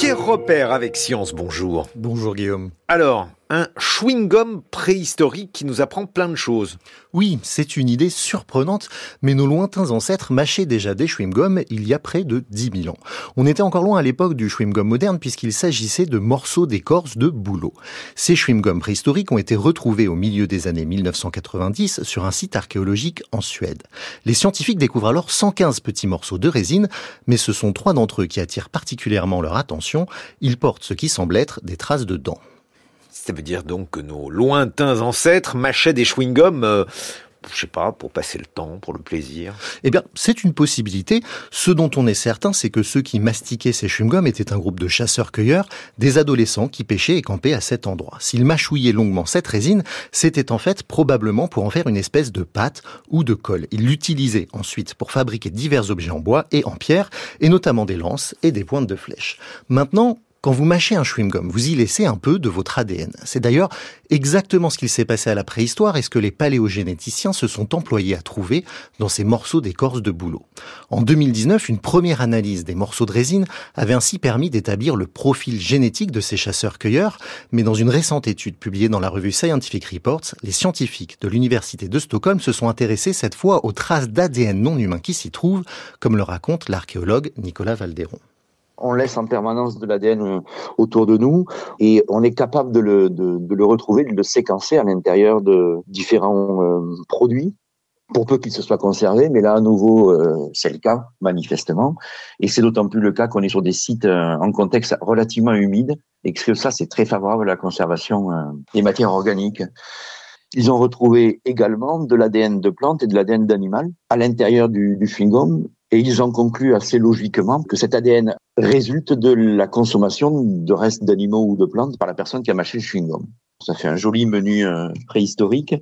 Pierre Repère avec Science, bonjour. Bonjour Guillaume. Alors, un chewing-gum préhistorique qui nous apprend plein de choses. Oui, c'est une idée surprenante, mais nos lointains ancêtres mâchaient déjà des chewing-gums il y a près de 10 000 ans. On était encore loin à l'époque du chewing-gum moderne puisqu'il s'agissait de morceaux d'écorce de bouleau. Ces chewing-gums préhistoriques ont été retrouvés au milieu des années 1990 sur un site archéologique en Suède. Les scientifiques découvrent alors 115 petits morceaux de résine, mais ce sont trois d'entre eux qui attirent particulièrement leur attention. Ils portent ce qui semble être des traces de dents. Ça veut dire donc que nos lointains ancêtres mâchaient des chewing-gums, euh, je sais pas, pour passer le temps, pour le plaisir. Eh bien, c'est une possibilité. Ce dont on est certain, c'est que ceux qui mastiquaient ces chewing-gums étaient un groupe de chasseurs-cueilleurs, des adolescents qui pêchaient et campaient à cet endroit. S'ils mâchouillaient longuement cette résine, c'était en fait probablement pour en faire une espèce de pâte ou de colle. Ils l'utilisaient ensuite pour fabriquer divers objets en bois et en pierre, et notamment des lances et des pointes de flèches. Maintenant, quand vous mâchez un chewing-gum, vous y laissez un peu de votre ADN. C'est d'ailleurs exactement ce qu'il s'est passé à la préhistoire et ce que les paléogénéticiens se sont employés à trouver dans ces morceaux d'écorce de bouleau. En 2019, une première analyse des morceaux de résine avait ainsi permis d'établir le profil génétique de ces chasseurs-cueilleurs, mais dans une récente étude publiée dans la revue Scientific Reports, les scientifiques de l'université de Stockholm se sont intéressés cette fois aux traces d'ADN non humain qui s'y trouvent, comme le raconte l'archéologue Nicolas Valderon on laisse en permanence de l'ADN euh, autour de nous et on est capable de le, de, le retrouver, de le séquencer à l'intérieur de différents euh, produits pour peu qu'il se soit conservé, mais là à nouveau euh, c'est le cas manifestement, et c'est d'autant plus le cas qu'on est sur des sites en contexte relativement humide, et que ça c'est très favorable à la conservation des matières organiques. Ils ont retrouvé également de l'ADN de plantes et de l'ADN d'animal à l'intérieur du, du chewing-gum, et ils ont conclu assez logiquement que cet ADN résulte de la consommation de restes d'animaux ou de plantes par la personne qui a mâché le chewing-gum. Ça fait un joli menu euh, préhistorique.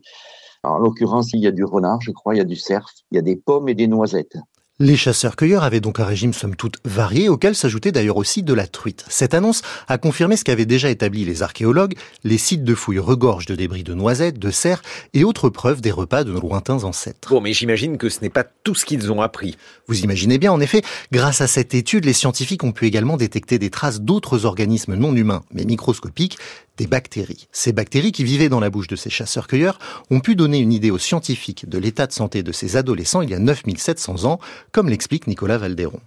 en l'occurrence, il y a du renard, je crois, il y a du cerf, il y a des pommes et des noisettes. Les chasseurs-cueilleurs avaient donc un régime somme toute varié, auquel s'ajoutait d'ailleurs aussi de la truite. Cette annonce a confirmé ce qu'avaient déjà établi les archéologues, les sites de fouilles regorgent de débris de noisettes, de cerfs et autres preuves des repas de nos lointains ancêtres. Bon, mais j'imagine que ce n'est pas tout ce qu'ils ont appris. Vous imaginez bien, en effet, grâce à cette étude, les scientifiques ont pu également détecter des traces d'autres organismes non humains, mais microscopiques, des bactéries. Ces bactéries qui vivaient dans la bouche de ces chasseurs-cueilleurs ont pu donner une idée aux scientifiques de l'état de santé de ces adolescents il y a 9700 ans, comme l'explique Nicolas Valderon.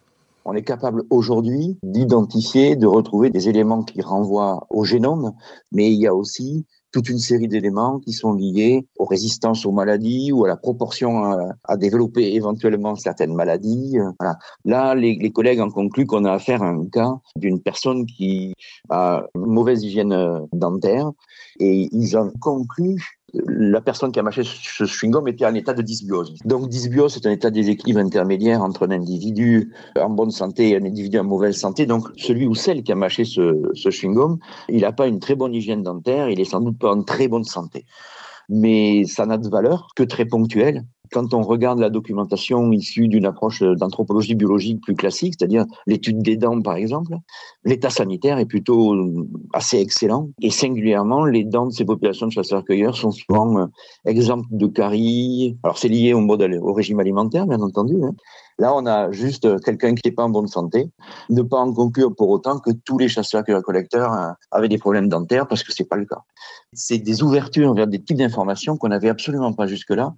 On est capable aujourd'hui d'identifier, de retrouver des éléments qui renvoient au génome, mais il y a aussi toute une série d'éléments qui sont liés aux résistances aux maladies ou à la proportion à, développer éventuellement certaines maladies. Voilà. Là, les, les collègues ont conclu qu'on a affaire à un cas d'une personne qui a une mauvaise hygiène dentaire et ils ont conclu la personne qui a mâché ce chewing-gum était en état de dysbiose. Donc dysbiose, c'est un état de déséquilibre intermédiaire entre un individu en bonne santé et un individu en mauvaise santé. Donc celui ou celle qui a mâché ce, ce chewing-gum, il n'a pas une très bonne hygiène dentaire, il est sans doute pas en très bonne santé. Mais ça n'a de valeur que très ponctuelle quand on regarde la documentation issue d'une approche d'anthropologie biologique plus classique, c'est-à-dire l'étude des dents par exemple, l'état sanitaire est plutôt assez excellent. Et singulièrement, les dents de ces populations de chasseurs-cueilleurs sont souvent euh, exemptes de caries. Alors c'est lié au mode, au régime alimentaire, bien entendu. Hein. Là, on a juste quelqu'un qui n'est pas en bonne santé. Ne pas en conclure pour autant que tous les chasseurs-collecteurs euh, avaient des problèmes dentaires, parce que c'est pas le cas. C'est des ouvertures vers des types d'informations qu'on n'avait absolument pas jusque-là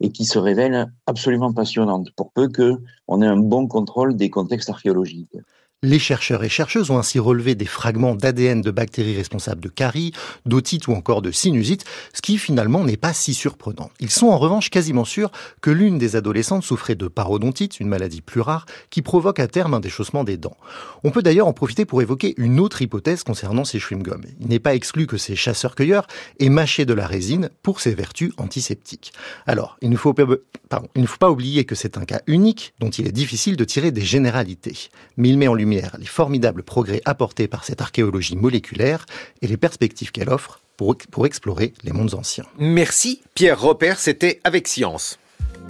et qui se révèlent absolument passionnantes, pour peu qu'on ait un bon contrôle des contextes archéologiques. Les chercheurs et chercheuses ont ainsi relevé des fragments d'ADN de bactéries responsables de caries, d'otite ou encore de sinusite, ce qui finalement n'est pas si surprenant. Ils sont en revanche quasiment sûrs que l'une des adolescentes souffrait de parodontite, une maladie plus rare, qui provoque à terme un déchaussement des dents. On peut d'ailleurs en profiter pour évoquer une autre hypothèse concernant ces chewing-gums. Il n'est pas exclu que ces chasseurs-cueilleurs aient mâché de la résine pour ses vertus antiseptiques. Alors, il ne faut pas, oublier que c'est un cas unique dont il est difficile de tirer des généralités. Les formidables progrès apportés par cette archéologie moléculaire et les perspectives qu'elle offre pour, pour explorer les mondes anciens. Merci Pierre Repère, c'était avec science.